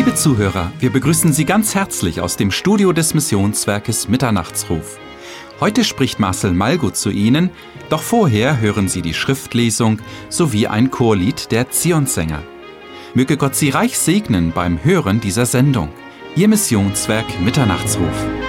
Liebe Zuhörer, wir begrüßen Sie ganz herzlich aus dem Studio des Missionswerkes Mitternachtsruf. Heute spricht Marcel Malgut zu Ihnen, doch vorher hören Sie die Schriftlesung sowie ein Chorlied der Zionssänger. Möge Gott Sie reich segnen beim Hören dieser Sendung. Ihr Missionswerk Mitternachtsruf.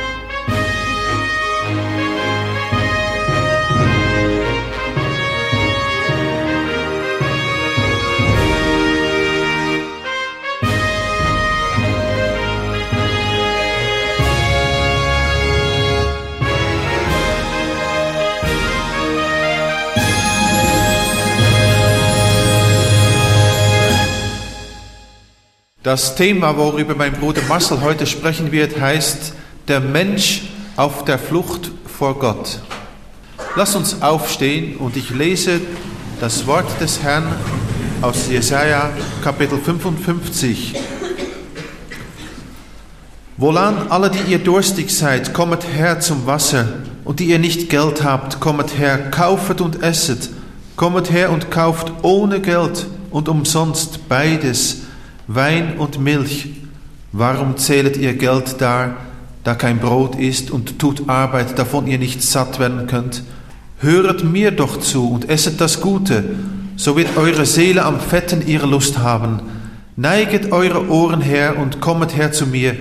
Das Thema, worüber mein Bruder Marcel heute sprechen wird, heißt der Mensch auf der Flucht vor Gott. Lass uns aufstehen und ich lese das Wort des Herrn aus Jesaja Kapitel 55. Wohlan alle, die ihr durstig seid, kommet her zum Wasser, und die ihr nicht Geld habt, kommet her, kaufet und esset, kommet her und kauft ohne Geld und umsonst beides Wein und Milch, warum zählet ihr Geld dar, da kein Brot ist, und tut Arbeit, davon ihr nicht satt werden könnt? Höret mir doch zu und esset das Gute, so wird eure Seele am Fetten ihre Lust haben. Neiget eure Ohren her und kommet her zu mir.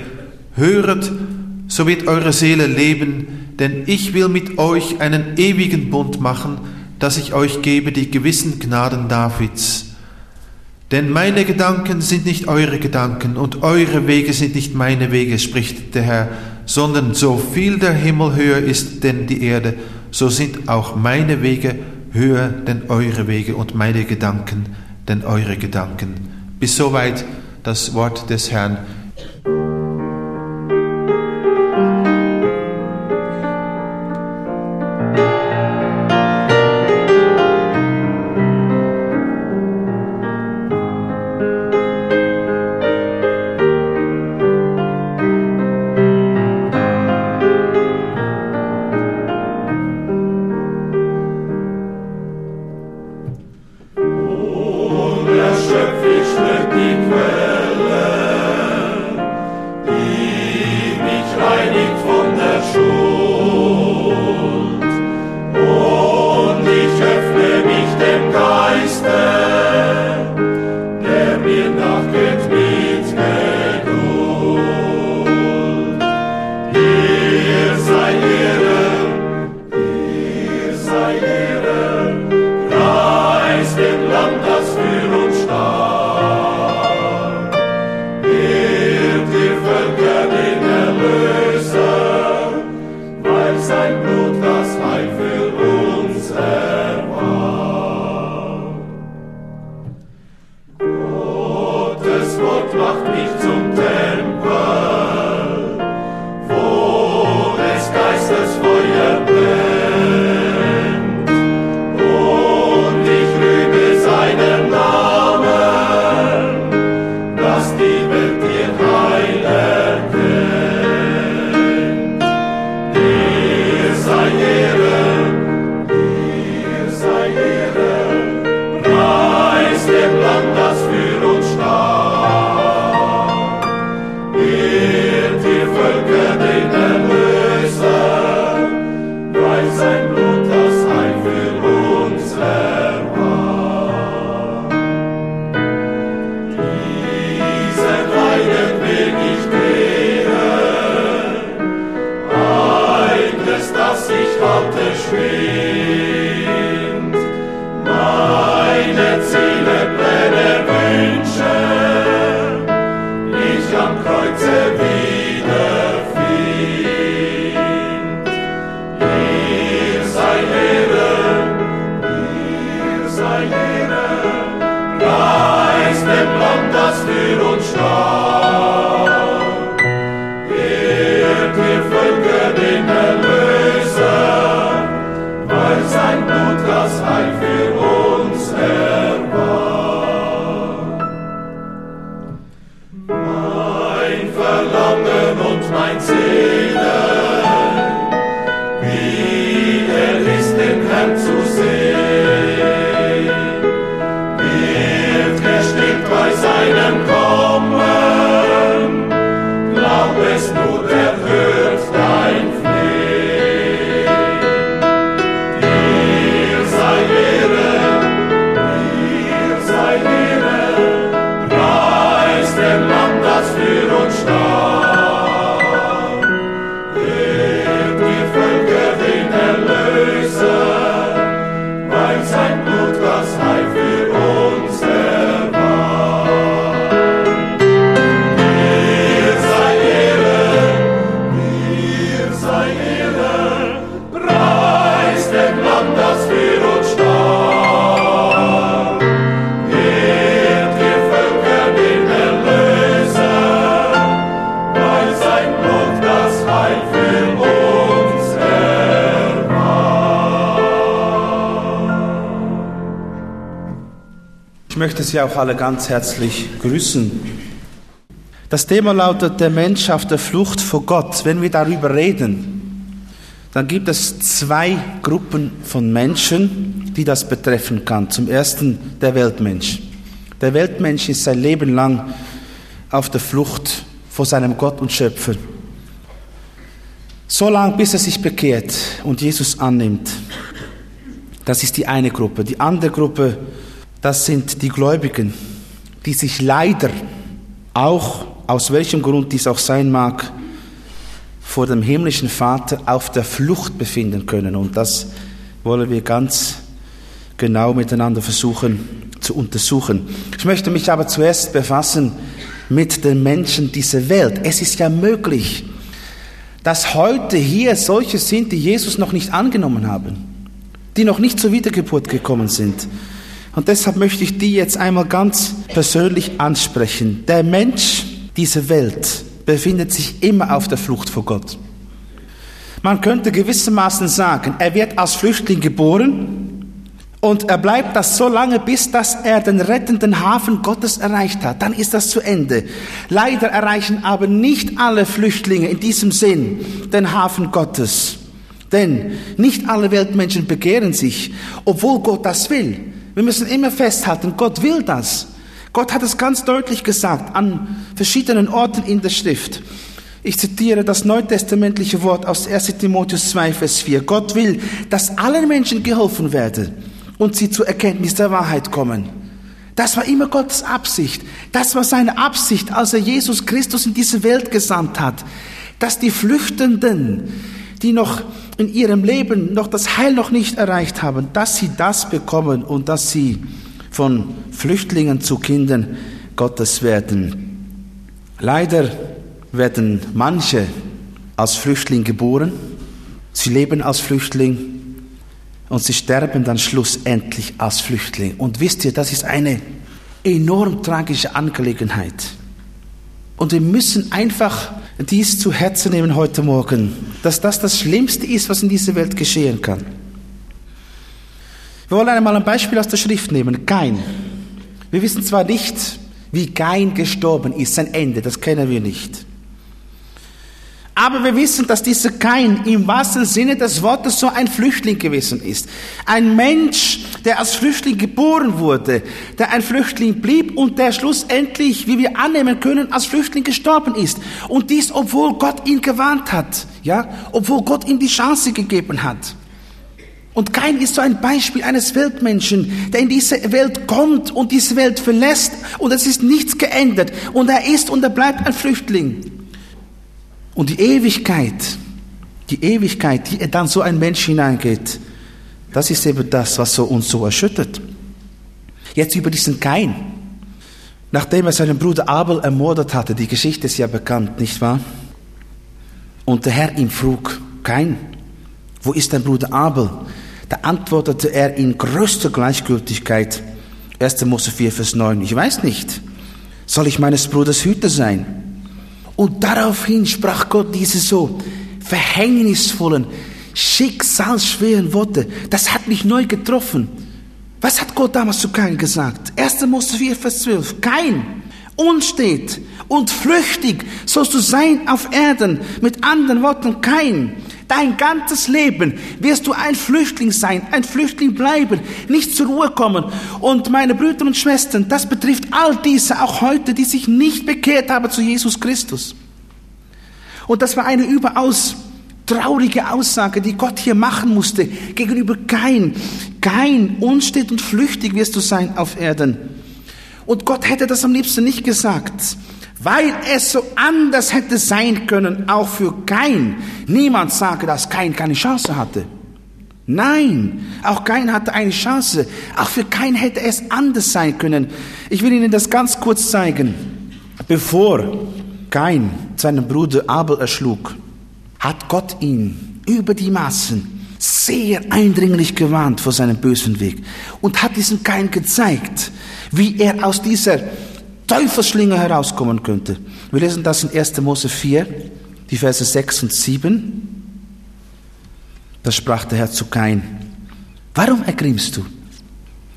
Höret, so wird eure Seele leben, denn ich will mit euch einen ewigen Bund machen, dass ich euch gebe die gewissen Gnaden Davids. Denn meine Gedanken sind nicht eure Gedanken und eure Wege sind nicht meine Wege, spricht der Herr, sondern so viel der Himmel höher ist denn die Erde, so sind auch meine Wege höher denn eure Wege und meine Gedanken denn eure Gedanken. Bis soweit das Wort des Herrn. Möchte Sie auch alle ganz herzlich grüßen. Das Thema lautet der Mensch auf der Flucht vor Gott. Wenn wir darüber reden, dann gibt es zwei Gruppen von Menschen, die das betreffen kann. Zum ersten der Weltmensch. Der Weltmensch ist sein Leben lang auf der Flucht vor seinem Gott und Schöpfer. So lange, bis er sich bekehrt und Jesus annimmt. Das ist die eine Gruppe. Die andere Gruppe das sind die Gläubigen, die sich leider auch, aus welchem Grund dies auch sein mag, vor dem himmlischen Vater auf der Flucht befinden können. Und das wollen wir ganz genau miteinander versuchen zu untersuchen. Ich möchte mich aber zuerst befassen mit den Menschen dieser Welt. Es ist ja möglich, dass heute hier solche sind, die Jesus noch nicht angenommen haben, die noch nicht zur Wiedergeburt gekommen sind. Und deshalb möchte ich die jetzt einmal ganz persönlich ansprechen. Der Mensch dieser Welt befindet sich immer auf der Flucht vor Gott. Man könnte gewissermaßen sagen, er wird als Flüchtling geboren und er bleibt das so lange, bis dass er den rettenden Hafen Gottes erreicht hat. Dann ist das zu Ende. Leider erreichen aber nicht alle Flüchtlinge in diesem Sinn den Hafen Gottes. Denn nicht alle Weltmenschen begehren sich, obwohl Gott das will. Wir müssen immer festhalten, Gott will das. Gott hat es ganz deutlich gesagt an verschiedenen Orten in der Schrift. Ich zitiere das neutestamentliche Wort aus 1 Timotheus 2, Vers 4. Gott will, dass allen Menschen geholfen werde und sie zur Erkenntnis der Wahrheit kommen. Das war immer Gottes Absicht. Das war seine Absicht, als er Jesus Christus in diese Welt gesandt hat. Dass die Flüchtenden, die noch in ihrem Leben noch das Heil noch nicht erreicht haben, dass sie das bekommen und dass sie von Flüchtlingen zu Kindern Gottes werden. Leider werden manche als Flüchtling geboren, sie leben als Flüchtling und sie sterben dann schlussendlich als Flüchtling. Und wisst ihr, das ist eine enorm tragische Angelegenheit. Und wir müssen einfach dies zu Herzen nehmen heute Morgen, dass das das Schlimmste ist, was in dieser Welt geschehen kann. Wir wollen einmal ein Beispiel aus der Schrift nehmen. Kain. Wir wissen zwar nicht, wie Kain gestorben ist, sein Ende, das kennen wir nicht. Aber wir wissen, dass dieser Kain im wahrsten Sinne des Wortes so ein Flüchtling gewesen ist. Ein Mensch, der als Flüchtling geboren wurde, der ein Flüchtling blieb und der schlussendlich, wie wir annehmen können, als Flüchtling gestorben ist. Und dies, obwohl Gott ihn gewarnt hat, ja, obwohl Gott ihm die Chance gegeben hat. Und Kain ist so ein Beispiel eines Weltmenschen, der in diese Welt kommt und diese Welt verlässt und es ist nichts geändert und er ist und er bleibt ein Flüchtling. Und die Ewigkeit, die Ewigkeit, die dann so ein Mensch hineingeht, das ist eben das, was so uns so erschüttert. Jetzt über diesen Kain. Nachdem er seinen Bruder Abel ermordet hatte, die Geschichte ist ja bekannt, nicht wahr? Und der Herr ihn frug, Kain, wo ist dein Bruder Abel? Da antwortete er in größter Gleichgültigkeit, 1. Mose 4, Vers 9, ich weiß nicht, soll ich meines Bruders Hüter sein? Und daraufhin sprach Gott diese so verhängnisvollen, schicksalsschweren Worte. Das hat mich neu getroffen. Was hat Gott damals zu Kain gesagt? 1. Mose 4, Vers 12. Kain, unstet und flüchtig sollst du sein auf Erden. Mit anderen Worten, Kain, Dein ganzes Leben wirst du ein Flüchtling sein, ein Flüchtling bleiben, nicht zur Ruhe kommen. Und meine Brüder und Schwestern, das betrifft all diese auch heute, die sich nicht bekehrt haben zu Jesus Christus. Und das war eine überaus traurige Aussage, die Gott hier machen musste gegenüber Kain. Kain, unstet und flüchtig wirst du sein auf Erden. Und Gott hätte das am liebsten nicht gesagt weil es so anders hätte sein können, auch für Kain. Niemand sage, dass Kain keine Chance hatte. Nein, auch Kain hatte eine Chance. Auch für Kain hätte es anders sein können. Ich will Ihnen das ganz kurz zeigen. Bevor Kain seinen Bruder Abel erschlug, hat Gott ihn über die Massen sehr eindringlich gewarnt vor seinem bösen Weg und hat diesem Kain gezeigt, wie er aus dieser Teufelsschlinge herauskommen könnte. Wir lesen das in 1. Mose 4, die Verse 6 und 7. Da sprach der Herr zu Kain, warum ergrimmst du?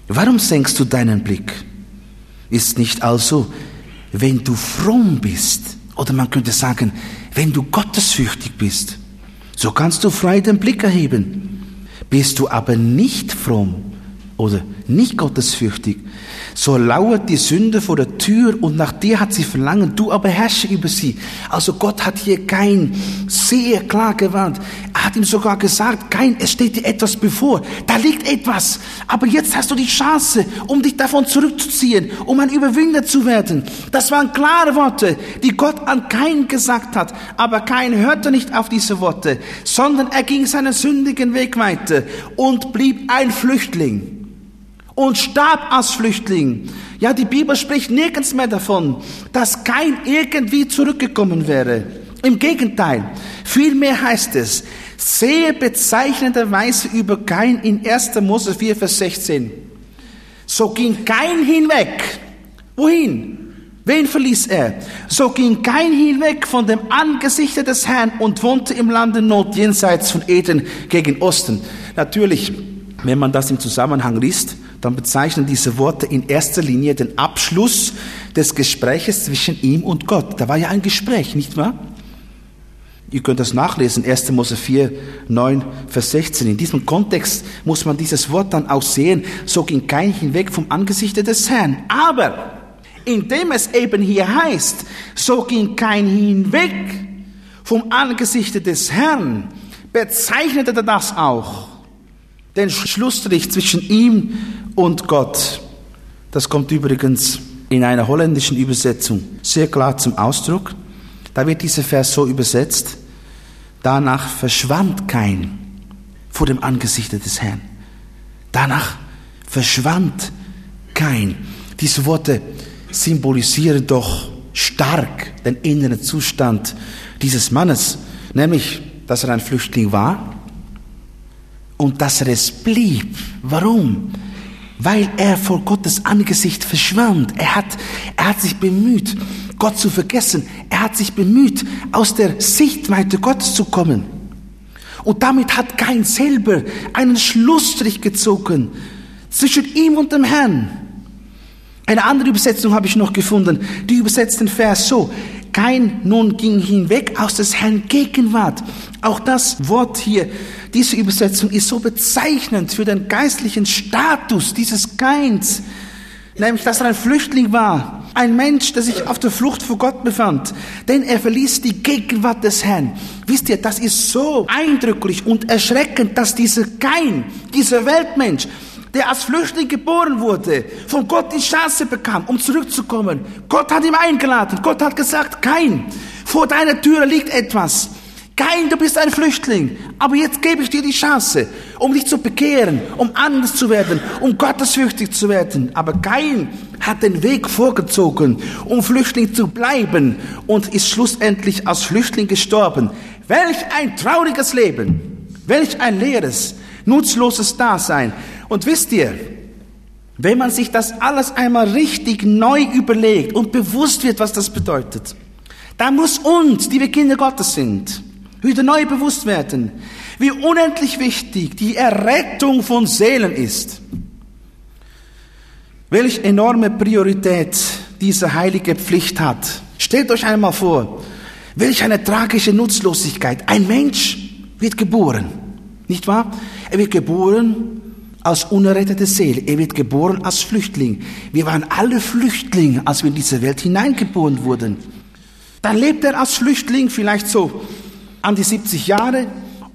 Warum senkst du deinen Blick? Ist nicht also, wenn du fromm bist, oder man könnte sagen, wenn du gottesfürchtig bist, so kannst du frei den Blick erheben. Bist du aber nicht fromm oder nicht gottesfürchtig, so lauert die Sünde vor der Tür und nach dir hat sie Verlangen, du aber herrsche über sie. Also Gott hat hier kein sehr klar gewarnt. Er hat ihm sogar gesagt, kein, es steht dir etwas bevor. Da liegt etwas. Aber jetzt hast du die Chance, um dich davon zurückzuziehen, um ein Überwinder zu werden. Das waren klare Worte, die Gott an Kain gesagt hat. Aber Kain hörte nicht auf diese Worte, sondern er ging seinen sündigen Weg weiter und blieb ein Flüchtling und starb als Flüchtling. Ja, die Bibel spricht nirgends mehr davon, dass kein irgendwie zurückgekommen wäre. Im Gegenteil, vielmehr heißt es, sehr bezeichnenderweise über Kain in 1. Mose 4, Vers 16. So ging Kain hinweg. Wohin? Wen verließ er? So ging Kain hinweg von dem Angesicht des Herrn und wohnte im Lande Not jenseits von Eden gegen Osten. Natürlich, wenn man das im Zusammenhang liest, dann bezeichnen diese Worte in erster Linie den Abschluss des Gespräches zwischen ihm und Gott. Da war ja ein Gespräch, nicht wahr? Ihr könnt das nachlesen, 1. Mose 4, 9, Vers 16. In diesem Kontext muss man dieses Wort dann auch sehen, so ging kein hinweg vom Angesicht des Herrn. Aber, indem es eben hier heißt, so ging kein hinweg vom Angesicht des Herrn, bezeichnete er das auch. Den Schlussstrich zwischen ihm und Gott. Das kommt übrigens in einer holländischen Übersetzung sehr klar zum Ausdruck. Da wird dieser Vers so übersetzt, danach verschwand kein vor dem Angesicht des Herrn. Danach verschwand kein. Diese Worte symbolisieren doch stark den inneren Zustand dieses Mannes, nämlich, dass er ein Flüchtling war und dass er es blieb. Warum? weil er vor Gottes Angesicht verschwand. Er hat, er hat sich bemüht, Gott zu vergessen. Er hat sich bemüht, aus der Sichtweite Gottes zu kommen. Und damit hat kein selber einen Schlussstrich gezogen zwischen ihm und dem Herrn. Eine andere Übersetzung habe ich noch gefunden, die übersetzt den Vers so. Kein nun ging hinweg aus des Herrn Gegenwart. Auch das Wort hier diese Übersetzung ist so bezeichnend für den geistlichen Status dieses Keins, nämlich dass er ein Flüchtling war, ein Mensch, der sich auf der Flucht vor Gott befand, denn er verließ die Gegenwart des Herrn. Wisst ihr, das ist so eindrücklich und erschreckend, dass dieser Kein, dieser Weltmensch, der als Flüchtling geboren wurde, von Gott die Chance bekam, um zurückzukommen. Gott hat ihn eingeladen. Gott hat gesagt, Kein, vor deiner Tür liegt etwas. Kein, du bist ein Flüchtling, aber jetzt gebe ich dir die Chance, um dich zu bekehren, um anders zu werden, um gottesfürchtig zu werden. Aber kein hat den Weg vorgezogen, um Flüchtling zu bleiben und ist schlussendlich als Flüchtling gestorben. Welch ein trauriges Leben, welch ein leeres, nutzloses Dasein. Und wisst ihr, wenn man sich das alles einmal richtig neu überlegt und bewusst wird, was das bedeutet, dann muss uns, die wir Kinder Gottes sind, wieder neu bewusst werden, wie unendlich wichtig die Errettung von Seelen ist. Welch enorme Priorität diese heilige Pflicht hat. Stellt euch einmal vor, welch eine tragische Nutzlosigkeit. Ein Mensch wird geboren, nicht wahr? Er wird geboren als unerrettete Seele. Er wird geboren als Flüchtling. Wir waren alle Flüchtlinge, als wir in diese Welt hineingeboren wurden. Dann lebt er als Flüchtling vielleicht so an die 70 Jahre,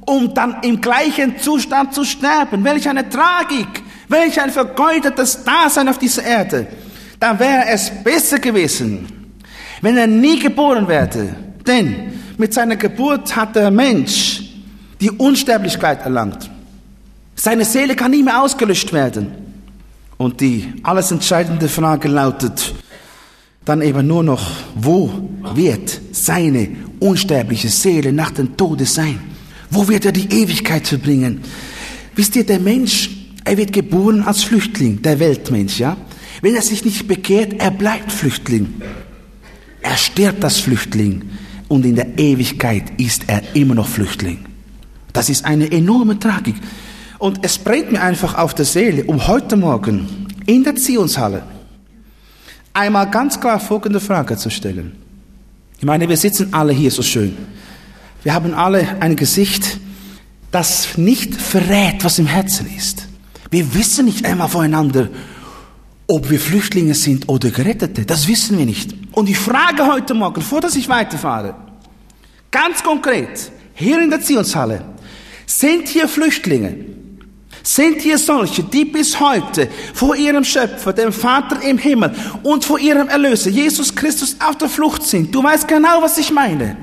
um dann im gleichen Zustand zu sterben. Welch eine Tragik, welch ein vergeudetes Dasein auf dieser Erde. Dann wäre es besser gewesen, wenn er nie geboren werde. Denn mit seiner Geburt hat der Mensch die Unsterblichkeit erlangt. Seine Seele kann nie mehr ausgelöscht werden. Und die alles entscheidende Frage lautet, dann eben nur noch, wo wird seine unsterbliche Seele nach dem Tode sein? Wo wird er die Ewigkeit verbringen? Wisst ihr, der Mensch, er wird geboren als Flüchtling, der Weltmensch, ja? Wenn er sich nicht bekehrt, er bleibt Flüchtling. Er stirbt als Flüchtling und in der Ewigkeit ist er immer noch Flüchtling. Das ist eine enorme Tragik. Und es brennt mir einfach auf der Seele, um heute Morgen in der Zionshalle einmal ganz klar folgende Frage zu stellen. Ich meine, wir sitzen alle hier so schön. Wir haben alle ein Gesicht, das nicht verrät, was im Herzen ist. Wir wissen nicht einmal voneinander, ob wir Flüchtlinge sind oder Gerettete. Das wissen wir nicht. Und ich frage heute Morgen, vor dass ich weiterfahre, ganz konkret, hier in der Zionshalle, sind hier Flüchtlinge? Sind hier solche, die bis heute vor ihrem Schöpfer, dem Vater im Himmel und vor ihrem Erlöser, Jesus Christus, auf der Flucht sind? Du weißt genau, was ich meine.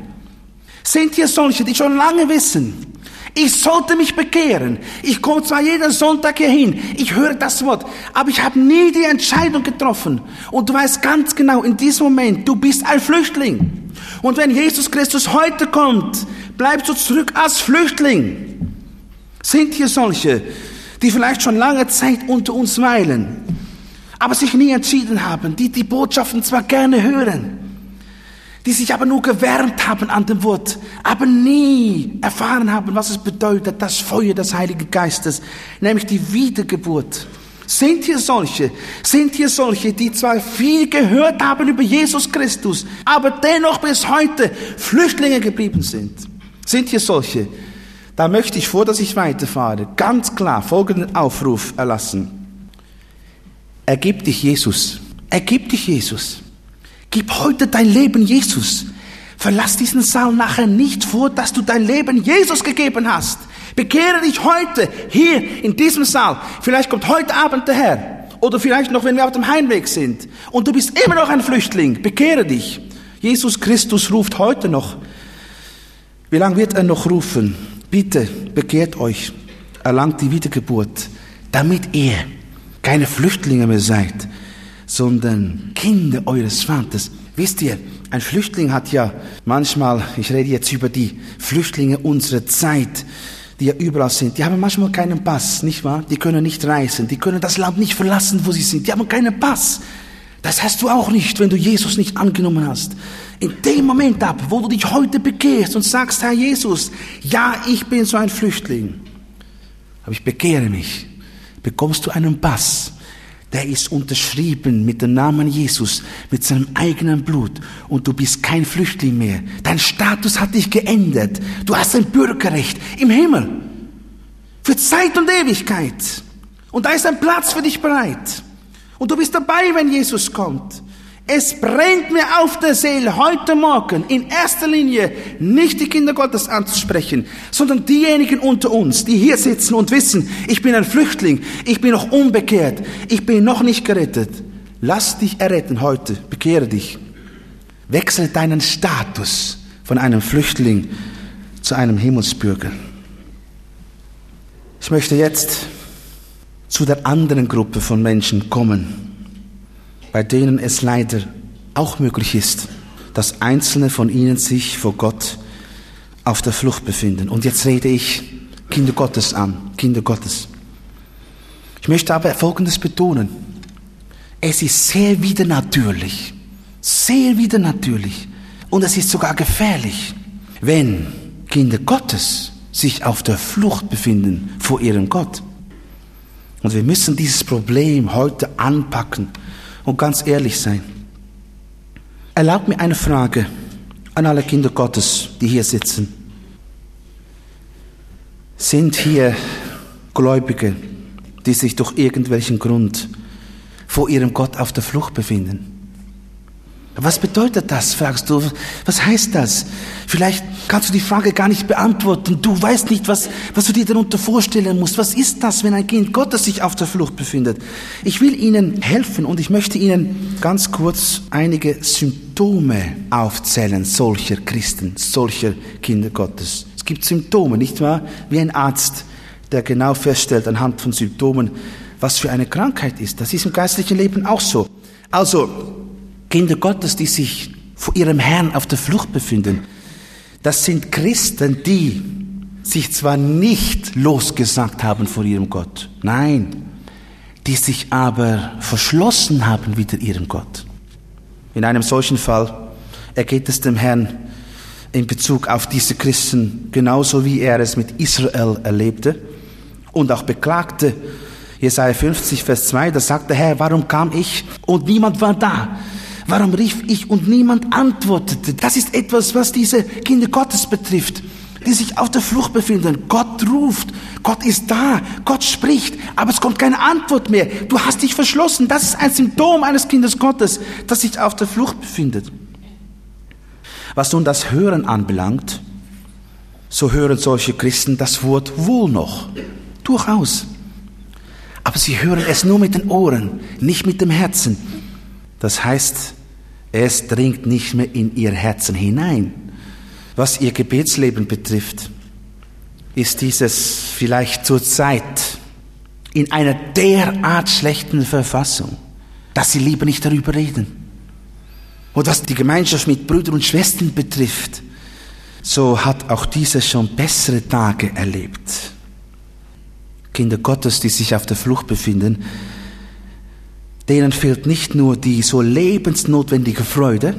Sind hier solche, die schon lange wissen, ich sollte mich bekehren. Ich komme zwar jeden Sonntag hier hin, ich höre das Wort, aber ich habe nie die Entscheidung getroffen. Und du weißt ganz genau, in diesem Moment, du bist ein Flüchtling. Und wenn Jesus Christus heute kommt, bleibst du zurück als Flüchtling. Sind hier solche, die vielleicht schon lange Zeit unter uns weilen, aber sich nie entschieden haben, die die Botschaften zwar gerne hören, die sich aber nur gewärmt haben an dem Wort, aber nie erfahren haben, was es bedeutet, das Feuer des Heiligen Geistes, nämlich die Wiedergeburt. Sind hier solche, sind hier solche, die zwar viel gehört haben über Jesus Christus, aber dennoch bis heute Flüchtlinge geblieben sind. Sind hier solche? Da möchte ich vor, dass ich weiterfahre, ganz klar folgenden Aufruf erlassen. Ergib dich Jesus. Ergib dich Jesus. Gib heute dein Leben Jesus. Verlass diesen Saal nachher nicht vor, dass du dein Leben Jesus gegeben hast. Bekehre dich heute hier in diesem Saal. Vielleicht kommt heute Abend der Herr. Oder vielleicht noch, wenn wir auf dem Heimweg sind. Und du bist immer noch ein Flüchtling. Bekehre dich. Jesus Christus ruft heute noch. Wie lange wird er noch rufen? Bitte, bekehrt euch. Erlangt die Wiedergeburt. Damit ihr keine Flüchtlinge mehr seid, sondern Kinder eures Vaters. Wisst ihr, ein Flüchtling hat ja manchmal, ich rede jetzt über die Flüchtlinge unserer Zeit, die ja überall sind, die haben manchmal keinen Pass, nicht wahr? Die können nicht reisen, die können das Land nicht verlassen, wo sie sind, die haben keinen Pass. Das hast du auch nicht, wenn du Jesus nicht angenommen hast. In dem Moment ab, wo du dich heute bekehrst und sagst, Herr Jesus, ja, ich bin so ein Flüchtling, aber ich bekehre mich, bekommst du einen Pass der ist unterschrieben mit dem Namen Jesus, mit seinem eigenen Blut. Und du bist kein Flüchtling mehr. Dein Status hat dich geändert. Du hast ein Bürgerrecht im Himmel. Für Zeit und Ewigkeit. Und da ist ein Platz für dich bereit. Und du bist dabei, wenn Jesus kommt. Es brennt mir auf der Seele heute Morgen in erster Linie nicht die Kinder Gottes anzusprechen, sondern diejenigen unter uns, die hier sitzen und wissen, ich bin ein Flüchtling, ich bin noch unbekehrt, ich bin noch nicht gerettet. Lass dich erretten heute, bekehre dich. Wechsle deinen Status von einem Flüchtling zu einem Himmelsbürger. Ich möchte jetzt zu der anderen Gruppe von Menschen kommen bei denen es leider auch möglich ist, dass einzelne von ihnen sich vor Gott auf der Flucht befinden. Und jetzt rede ich Kinder Gottes an, Kinder Gottes. Ich möchte aber Folgendes betonen. Es ist sehr widernatürlich, sehr widernatürlich und es ist sogar gefährlich, wenn Kinder Gottes sich auf der Flucht befinden vor ihrem Gott. Und wir müssen dieses Problem heute anpacken und ganz ehrlich sein. Erlaubt mir eine Frage an alle Kinder Gottes, die hier sitzen. Sind hier Gläubige, die sich durch irgendwelchen Grund vor ihrem Gott auf der Flucht befinden? Was bedeutet das, fragst du? Was heißt das? Vielleicht kannst du die Frage gar nicht beantworten. Du weißt nicht, was, was du dir darunter vorstellen musst. Was ist das, wenn ein Kind Gottes sich auf der Flucht befindet? Ich will Ihnen helfen und ich möchte Ihnen ganz kurz einige Symptome aufzählen solcher Christen, solcher Kinder Gottes. Es gibt Symptome, nicht wahr? Wie ein Arzt, der genau feststellt anhand von Symptomen, was für eine Krankheit ist. Das ist im geistlichen Leben auch so. Also, Kinder Gottes, die sich vor ihrem Herrn auf der Flucht befinden, das sind Christen, die sich zwar nicht losgesagt haben vor ihrem Gott, nein, die sich aber verschlossen haben wieder ihrem Gott. In einem solchen Fall ergeht es dem Herrn in Bezug auf diese Christen genauso wie er es mit Israel erlebte und auch beklagte Jesaja 50, Vers 2, da sagt der Herr, warum kam ich und niemand war da? Warum rief ich und niemand antwortete? Das ist etwas, was diese Kinder Gottes betrifft, die sich auf der Flucht befinden. Gott ruft, Gott ist da, Gott spricht, aber es kommt keine Antwort mehr. Du hast dich verschlossen. Das ist ein Symptom eines Kindes Gottes, das sich auf der Flucht befindet. Was nun das Hören anbelangt, so hören solche Christen das Wort wohl noch. Durchaus. Aber sie hören es nur mit den Ohren, nicht mit dem Herzen. Das heißt, es dringt nicht mehr in ihr Herzen hinein. Was ihr Gebetsleben betrifft, ist dieses vielleicht zur Zeit in einer derart schlechten Verfassung, dass sie lieber nicht darüber reden. Und was die Gemeinschaft mit Brüdern und Schwestern betrifft, so hat auch diese schon bessere Tage erlebt. Kinder Gottes, die sich auf der Flucht befinden, denen fehlt nicht nur die so lebensnotwendige Freude,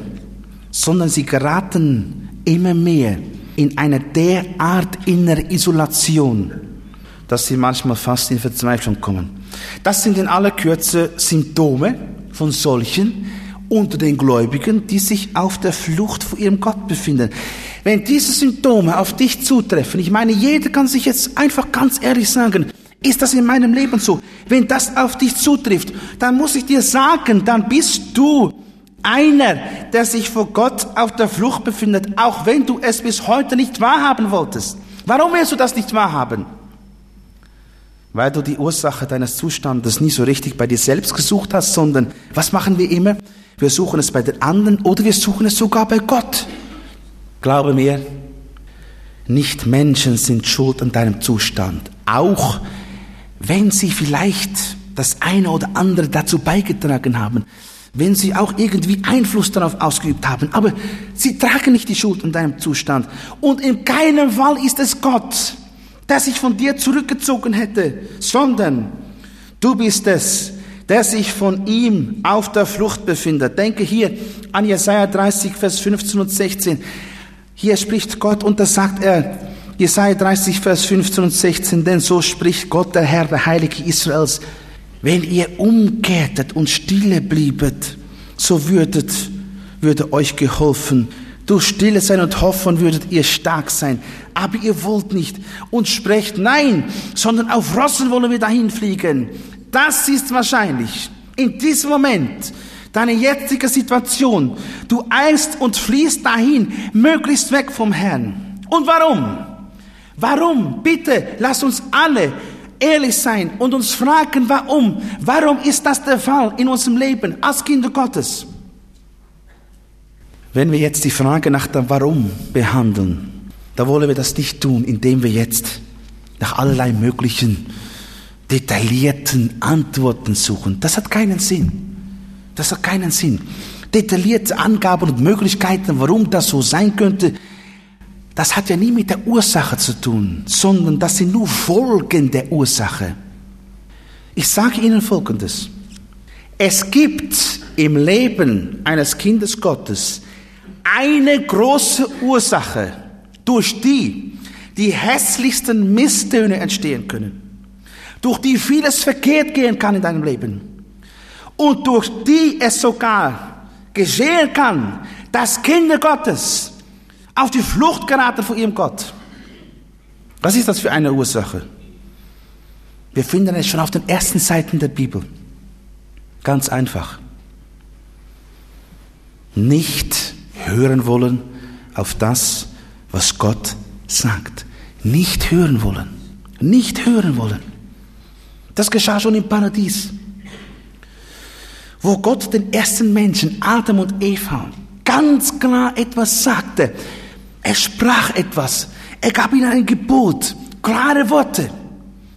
sondern sie geraten immer mehr in eine derart innere Isolation, dass sie manchmal fast in Verzweiflung kommen. Das sind in aller Kürze Symptome von solchen unter den Gläubigen, die sich auf der Flucht vor ihrem Gott befinden. Wenn diese Symptome auf dich zutreffen, ich meine, jeder kann sich jetzt einfach ganz ehrlich sagen, ist das in meinem Leben so? Wenn das auf dich zutrifft, dann muss ich dir sagen, dann bist du einer, der sich vor Gott auf der Flucht befindet, auch wenn du es bis heute nicht wahrhaben wolltest. Warum willst du das nicht wahrhaben? Weil du die Ursache deines Zustandes nie so richtig bei dir selbst gesucht hast, sondern was machen wir immer? Wir suchen es bei den anderen oder wir suchen es sogar bei Gott. Glaube mir, nicht Menschen sind schuld an deinem Zustand. Auch wenn sie vielleicht das eine oder andere dazu beigetragen haben, wenn sie auch irgendwie Einfluss darauf ausgeübt haben, aber sie tragen nicht die Schuld an deinem Zustand. Und in keinem Fall ist es Gott, der sich von dir zurückgezogen hätte, sondern du bist es, der sich von ihm auf der Flucht befindet. Denke hier an Jesaja 30, Vers 15 und 16. Hier spricht Gott und da sagt er, Jesaja 30, Vers 15 und 16, denn so spricht Gott, der Herr, der Heilige Israels, wenn ihr umkehrtet und stille bliebet, so würdet, würde euch geholfen. Durch Stille sein und hoffen würdet ihr stark sein. Aber ihr wollt nicht und sprecht nein, sondern auf Rossen wollen wir dahin fliegen. Das ist wahrscheinlich in diesem Moment deine jetzige Situation. Du eilst und fliehst dahin, möglichst weg vom Herrn. Und warum? Warum? Bitte, lass uns alle ehrlich sein und uns fragen, warum? Warum ist das der Fall in unserem Leben als Kinder Gottes? Wenn wir jetzt die Frage nach dem Warum behandeln, da wollen wir das nicht tun, indem wir jetzt nach allerlei möglichen detaillierten Antworten suchen. Das hat keinen Sinn. Das hat keinen Sinn. Detaillierte Angaben und Möglichkeiten, warum das so sein könnte, das hat ja nie mit der Ursache zu tun, sondern das sind nur Folgen der Ursache. Ich sage Ihnen Folgendes. Es gibt im Leben eines Kindes Gottes eine große Ursache, durch die die hässlichsten Misstöne entstehen können, durch die vieles verkehrt gehen kann in deinem Leben und durch die es sogar geschehen kann, dass Kinder Gottes auf die Flucht geraten vor ihrem Gott. Was ist das für eine Ursache? Wir finden es schon auf den ersten Seiten der Bibel. Ganz einfach. Nicht hören wollen auf das, was Gott sagt. Nicht hören wollen. Nicht hören wollen. Das geschah schon im Paradies. Wo Gott den ersten Menschen, Adam und Eva, ganz klar etwas sagte. Er sprach etwas. Er gab ihnen ein Gebot, klare Worte.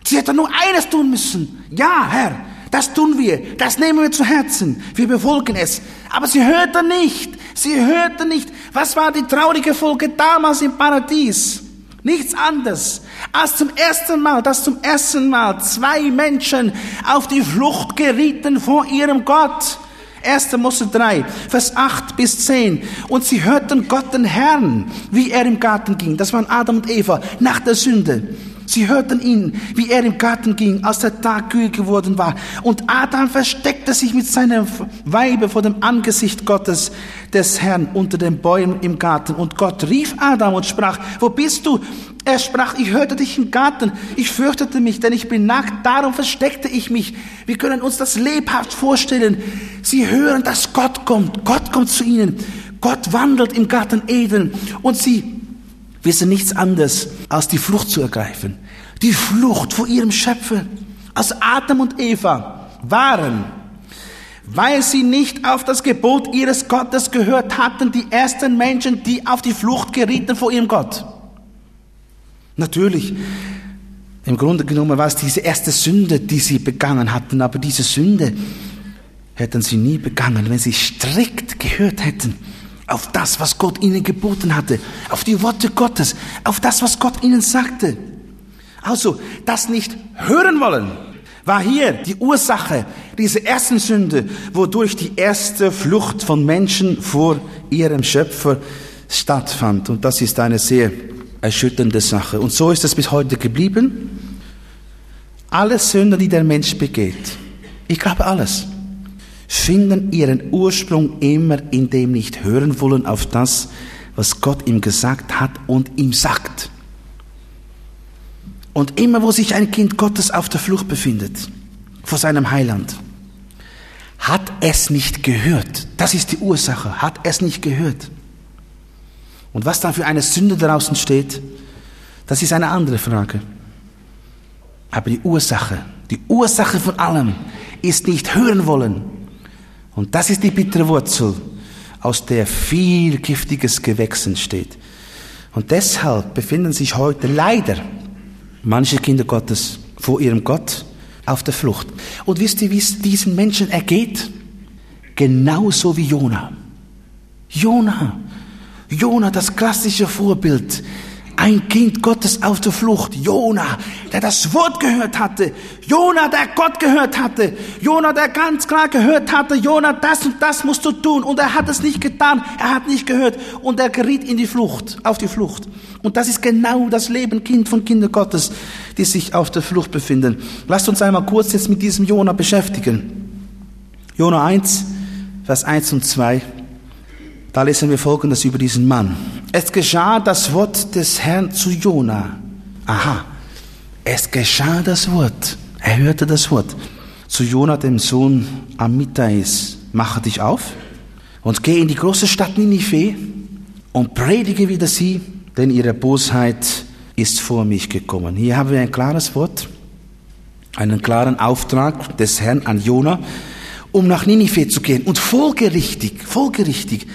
Sie hätten nur eines tun müssen. Ja, Herr, das tun wir. Das nehmen wir zu Herzen. Wir befolgen es. Aber sie hörten nicht. Sie hörten nicht. Was war die traurige Folge damals im Paradies? Nichts anderes als zum ersten Mal, dass zum ersten Mal zwei Menschen auf die Flucht gerieten vor ihrem Gott. 1. Mose 3, Vers 8 bis 10. Und sie hörten Gott den Herrn, wie er im Garten ging. Das waren Adam und Eva nach der Sünde. Sie hörten ihn, wie er im Garten ging, als der Tag kühl geworden war. Und Adam versteckte sich mit seinem Weibe vor dem Angesicht Gottes des Herrn unter den Bäumen im Garten. Und Gott rief Adam und sprach, wo bist du? Er sprach, ich hörte dich im Garten, ich fürchtete mich, denn ich bin nackt, darum versteckte ich mich. Wir können uns das lebhaft vorstellen. Sie hören, dass Gott kommt, Gott kommt zu ihnen. Gott wandelt im Garten Eden und sie wissen nichts anderes, als die Flucht zu ergreifen. Die Flucht vor ihrem Schöpfer. Als Adam und Eva waren, weil sie nicht auf das Gebot ihres Gottes gehört hatten, die ersten Menschen, die auf die Flucht gerieten vor ihrem Gott. Natürlich, im Grunde genommen war es diese erste Sünde, die sie begangen hatten, aber diese Sünde hätten sie nie begangen, wenn sie strikt gehört hätten auf das, was Gott ihnen geboten hatte, auf die Worte Gottes, auf das, was Gott ihnen sagte. Also, das nicht hören wollen, war hier die Ursache dieser ersten Sünde, wodurch die erste Flucht von Menschen vor ihrem Schöpfer stattfand. Und das ist eine sehr erschütternde Sache. Und so ist es bis heute geblieben. Alle Sünden, die der Mensch begeht, ich glaube alles, finden ihren Ursprung immer in dem nicht hören wollen auf das, was Gott ihm gesagt hat und ihm sagt. Und immer wo sich ein Kind Gottes auf der Flucht befindet vor seinem Heiland, hat es nicht gehört. Das ist die Ursache, hat es nicht gehört. Und was dann für eine Sünde draußen steht, das ist eine andere Frage. Aber die Ursache, die Ursache von allem ist nicht hören wollen, und das ist die bittere Wurzel, aus der viel giftiges Gewächs entsteht. Und deshalb befinden sich heute leider manche Kinder Gottes vor ihrem Gott auf der Flucht. Und wisst ihr, wie es diesen Menschen ergeht? Genauso wie Jona. Jona. Jona, das klassische Vorbild ein Kind Gottes auf der Flucht. Jona, der das Wort gehört hatte. Jona, der Gott gehört hatte. Jona, der ganz klar gehört hatte. Jona, das und das musst du tun. Und er hat es nicht getan. Er hat nicht gehört. Und er geriet in die Flucht, auf die Flucht. Und das ist genau das Leben Kind von Kindern Gottes, die sich auf der Flucht befinden. Lasst uns einmal kurz jetzt mit diesem Jona beschäftigen. Jona 1, Vers 1 und 2. Da lesen wir Folgendes über diesen Mann. Es geschah das Wort des Herrn zu Jona. Aha, es geschah das Wort. Er hörte das Wort. Zu Jona, dem Sohn Amittais. Mache dich auf und geh in die große Stadt Ninive und predige wieder sie, denn ihre Bosheit ist vor mich gekommen. Hier haben wir ein klares Wort, einen klaren Auftrag des Herrn an Jona, um nach Ninive zu gehen. Und folgerichtig, folgerichtig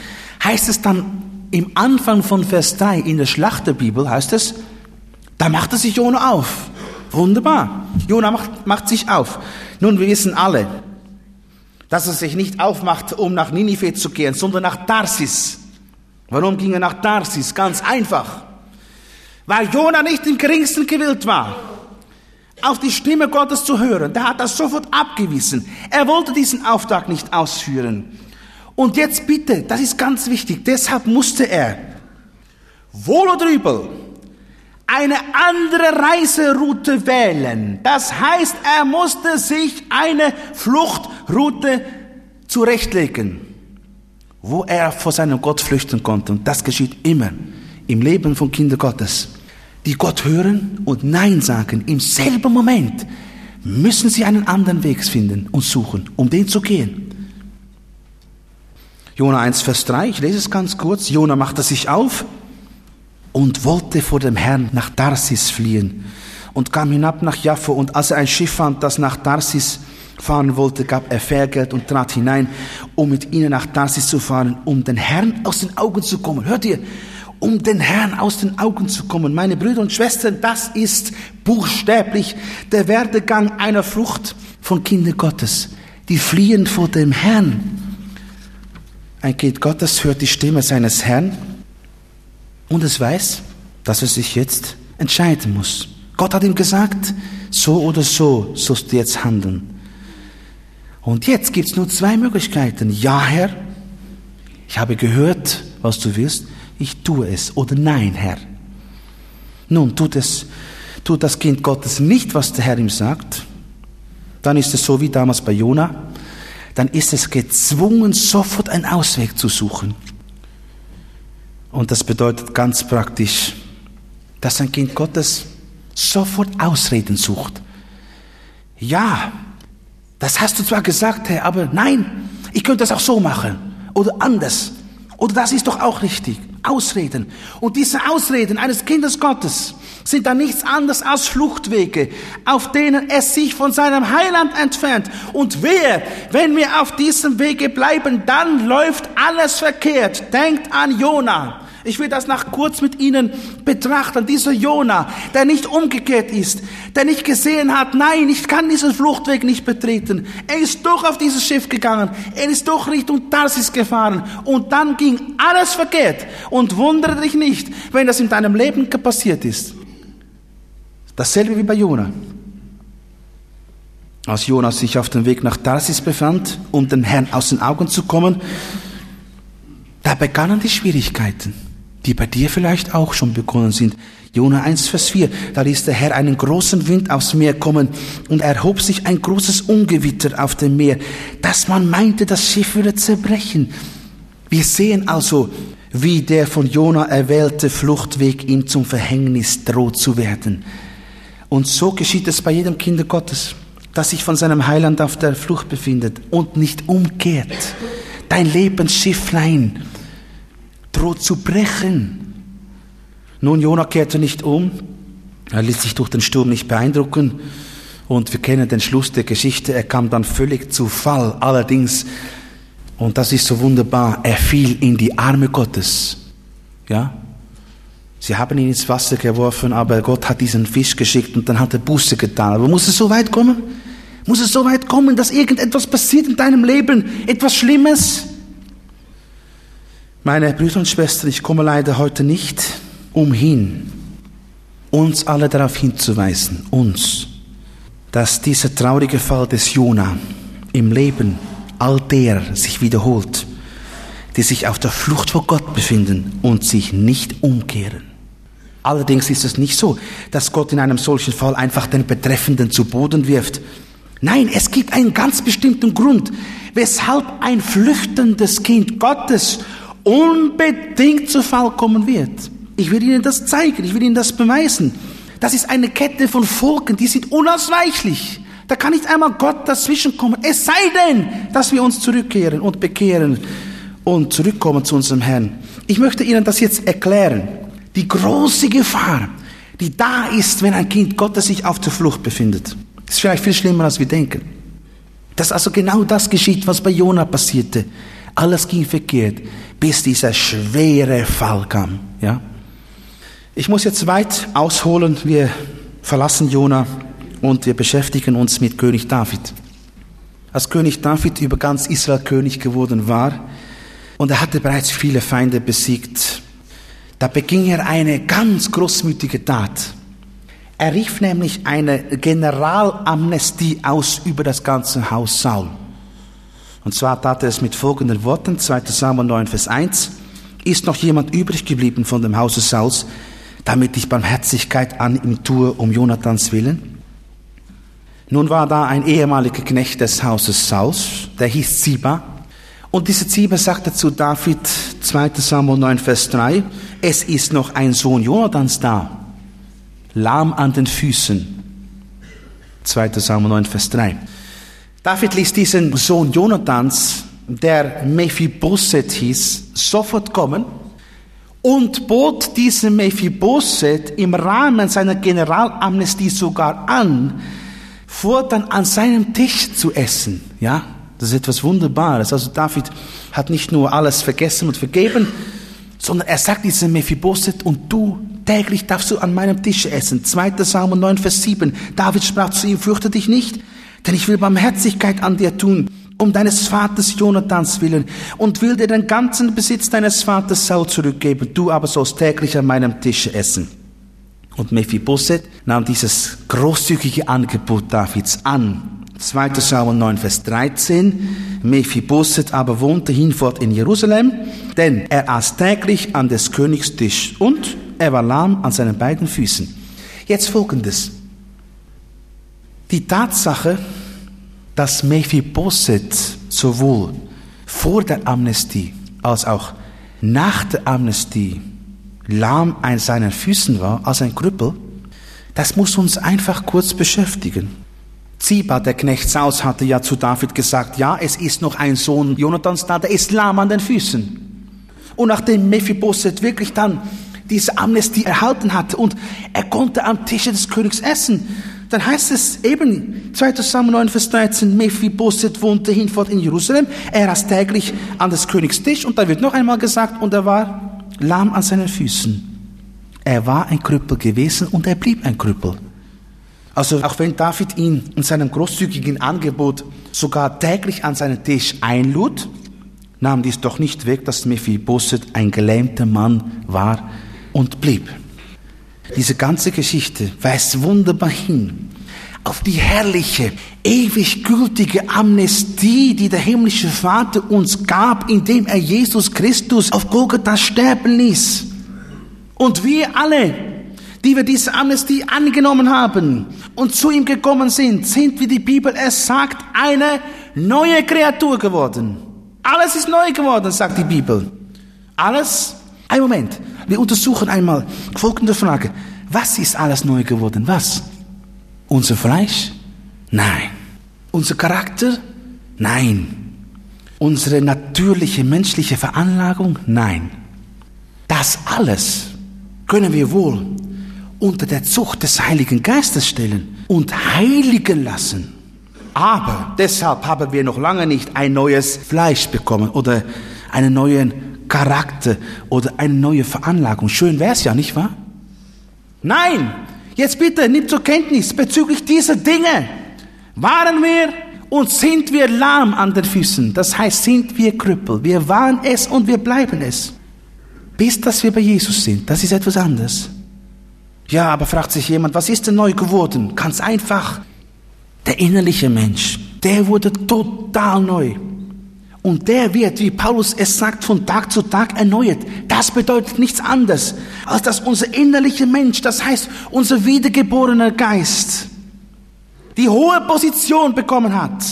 heißt es dann im Anfang von Vers 3 in der Schlachterbibel, heißt es, da machte sich Jona auf. Wunderbar. Jona macht, macht sich auf. Nun, wir wissen alle, dass er sich nicht aufmacht, um nach Ninive zu gehen, sondern nach Tarsis. Warum ging er nach Tarsis? Ganz einfach. Weil Jona nicht im geringsten gewillt war, auf die Stimme Gottes zu hören. Der hat das sofort abgewiesen. Er wollte diesen Auftrag nicht ausführen. Und jetzt bitte, das ist ganz wichtig, deshalb musste er wohl oder übel eine andere Reiseroute wählen. Das heißt, er musste sich eine Fluchtroute zurechtlegen, wo er vor seinem Gott flüchten konnte. Und das geschieht immer im Leben von Kindern Gottes, die Gott hören und Nein sagen. Im selben Moment müssen sie einen anderen Weg finden und suchen, um den zu gehen. Jona 1, Vers 3, ich lese es ganz kurz. Jona machte sich auf und wollte vor dem Herrn nach Tarsis fliehen und kam hinab nach Jaffa. Und als er ein Schiff fand, das nach Tarsis fahren wollte, gab er Fährgeld und trat hinein, um mit ihnen nach Tarsis zu fahren, um den Herrn aus den Augen zu kommen. Hört ihr? Um den Herrn aus den Augen zu kommen. Meine Brüder und Schwestern, das ist buchstäblich der Werdegang einer Flucht von Kindern Gottes. Die fliehen vor dem Herrn. Ein Kind Gottes hört die Stimme seines Herrn und es weiß, dass er sich jetzt entscheiden muss. Gott hat ihm gesagt, so oder so sollst du jetzt handeln. Und jetzt gibt es nur zwei Möglichkeiten. Ja, Herr, ich habe gehört, was du willst, ich tue es. Oder nein, Herr. Nun, tut es, tut das Kind Gottes nicht, was der Herr ihm sagt, dann ist es so wie damals bei Jona, dann ist es gezwungen, sofort einen Ausweg zu suchen. Und das bedeutet ganz praktisch, dass ein Kind Gottes sofort Ausreden sucht. Ja, das hast du zwar gesagt, Herr, aber nein, ich könnte das auch so machen oder anders. Oder das ist doch auch richtig. Ausreden. Und diese Ausreden eines Kindes Gottes sind dann nichts anderes als Fluchtwege, auf denen es sich von seinem Heiland entfernt. Und wer, wenn wir auf diesem Wege bleiben, dann läuft alles verkehrt. Denkt an Jona. Ich will das nach kurz mit Ihnen betrachten. Dieser Jona, der nicht umgekehrt ist, der nicht gesehen hat, nein, ich kann diesen Fluchtweg nicht betreten. Er ist doch auf dieses Schiff gegangen. Er ist doch Richtung Tarsis gefahren. Und dann ging alles verkehrt. Und wundere dich nicht, wenn das in deinem Leben passiert ist. Dasselbe wie bei Jona. Als Jona sich auf dem Weg nach Tarsis befand, um den Herrn aus den Augen zu kommen, da begannen die Schwierigkeiten die bei dir vielleicht auch schon begonnen sind. Jona 1, Vers 4, da ließ der Herr einen großen Wind aufs Meer kommen und erhob sich ein großes Ungewitter auf dem Meer, dass man meinte, das Schiff würde zerbrechen. Wir sehen also, wie der von Jona erwählte Fluchtweg ihm zum Verhängnis droht zu werden. Und so geschieht es bei jedem Kind Gottes, das sich von seinem Heiland auf der Flucht befindet und nicht umkehrt. Dein Lebensschifflein, droht zu brechen. Nun, Jona kehrte nicht um. Er ließ sich durch den Sturm nicht beeindrucken. Und wir kennen den Schluss der Geschichte. Er kam dann völlig zu Fall. Allerdings, und das ist so wunderbar, er fiel in die Arme Gottes. Ja? Sie haben ihn ins Wasser geworfen, aber Gott hat diesen Fisch geschickt und dann hat er Buße getan. Aber muss es so weit kommen? Muss es so weit kommen, dass irgendetwas passiert in deinem Leben? Etwas Schlimmes? Meine Brüder und Schwestern, ich komme leider heute nicht umhin, uns alle darauf hinzuweisen, uns, dass dieser traurige Fall des Jona im Leben all der sich wiederholt, die sich auf der Flucht vor Gott befinden und sich nicht umkehren. Allerdings ist es nicht so, dass Gott in einem solchen Fall einfach den Betreffenden zu Boden wirft. Nein, es gibt einen ganz bestimmten Grund, weshalb ein flüchtendes Kind Gottes unbedingt zu Fall kommen wird. Ich will Ihnen das zeigen, ich will Ihnen das beweisen. Das ist eine Kette von Folgen, die sind unausweichlich. Da kann nicht einmal Gott dazwischenkommen. Es sei denn, dass wir uns zurückkehren und bekehren und zurückkommen zu unserem Herrn. Ich möchte Ihnen das jetzt erklären. Die große Gefahr, die da ist, wenn ein Kind Gottes sich auf der Flucht befindet, ist vielleicht viel schlimmer, als wir denken. Dass also genau das geschieht, was bei Jona passierte. Alles ging verkehrt, bis dieser schwere Fall kam. Ja? Ich muss jetzt weit ausholen. Wir verlassen Jona und wir beschäftigen uns mit König David. Als König David über ganz Israel König geworden war und er hatte bereits viele Feinde besiegt, da beging er eine ganz großmütige Tat. Er rief nämlich eine Generalamnestie aus über das ganze Haus Saul. Und zwar tat er es mit folgenden Worten, 2 Samuel 9, Vers 1. Ist noch jemand übrig geblieben von dem Hause Sauls, damit ich Barmherzigkeit an ihm tue, um Jonathans willen? Nun war da ein ehemaliger Knecht des Hauses Sauls, der hieß Ziba. Und dieser Ziba sagte zu David, 2 Samuel 9, Vers 3, es ist noch ein Sohn Jonathans da, lahm an den Füßen. 2 Samuel 9, Vers 3. David ließ diesen Sohn Jonathans, der Mephiboset hieß, sofort kommen und bot diesem Mephiboset im Rahmen seiner Generalamnestie sogar an, fortan an seinem Tisch zu essen. Ja, das ist etwas Wunderbares. Also David hat nicht nur alles vergessen und vergeben, sondern er sagt diesem Mephiboset, und du täglich darfst du an meinem Tisch essen. 2. Samuel 9, Vers 7. David sprach zu ihm, fürchte dich nicht, denn ich will Barmherzigkeit an dir tun, um deines Vaters Jonathans willen, und will dir den ganzen Besitz deines Vaters Saul zurückgeben. Du aber sollst täglich an meinem Tisch essen. Und Mephiboset nahm dieses großzügige Angebot Davids an. 2. Samuel 9, Vers 13. Mephiboset aber wohnte hinfort in Jerusalem, denn er aß täglich an des Königs Tisch und er war lahm an seinen beiden Füßen. Jetzt folgendes. Die Tatsache, dass Mephibosheth sowohl vor der Amnestie als auch nach der Amnestie lahm an seinen Füßen war, als ein Krüppel, das muss uns einfach kurz beschäftigen. Ziba, der Knecht Saus, hatte ja zu David gesagt, ja, es ist noch ein Sohn Jonathans da, der ist lahm an den Füßen. Und nachdem Mephibosheth wirklich dann diese Amnestie erhalten hatte und er konnte am Tische des Königs essen, dann heißt es eben, 2. Samuel 9, Vers 13, Mephibosheth wohnte hinfort in Jerusalem, er aß täglich an des Königs Tisch und da wird noch einmal gesagt, und er war lahm an seinen Füßen. Er war ein Krüppel gewesen und er blieb ein Krüppel. Also auch wenn David ihn in seinem großzügigen Angebot sogar täglich an seinen Tisch einlud, nahm dies doch nicht weg, dass Mephibosheth ein gelähmter Mann war und blieb. Diese ganze Geschichte weist wunderbar hin auf die herrliche, ewig gültige Amnestie, die der himmlische Vater uns gab, indem er Jesus Christus auf Golgatha sterben ließ. Und wir alle, die wir diese Amnestie angenommen haben und zu ihm gekommen sind, sind, wie die Bibel es sagt, eine neue Kreatur geworden. Alles ist neu geworden, sagt die Bibel. Alles? Ein Moment. Wir untersuchen einmal folgende Frage. Was ist alles neu geworden? Was? Unser Fleisch? Nein. Unser Charakter? Nein. Unsere natürliche menschliche Veranlagung? Nein. Das alles können wir wohl unter der Zucht des Heiligen Geistes stellen und heiligen lassen. Aber deshalb haben wir noch lange nicht ein neues Fleisch bekommen oder einen neuen Charakter oder eine neue Veranlagung. Schön wäre es ja, nicht wahr? Nein, jetzt bitte nimm zur Kenntnis bezüglich dieser Dinge. Waren wir und sind wir lahm an den Füßen? Das heißt, sind wir Krüppel. Wir waren es und wir bleiben es. Bis dass wir bei Jesus sind. Das ist etwas anderes. Ja, aber fragt sich jemand, was ist denn neu geworden? Ganz einfach. Der innerliche Mensch, der wurde total neu. Und der wird, wie Paulus es sagt, von Tag zu Tag erneuert. Das bedeutet nichts anderes, als dass unser innerlicher Mensch, das heißt unser wiedergeborener Geist, die hohe Position bekommen hat,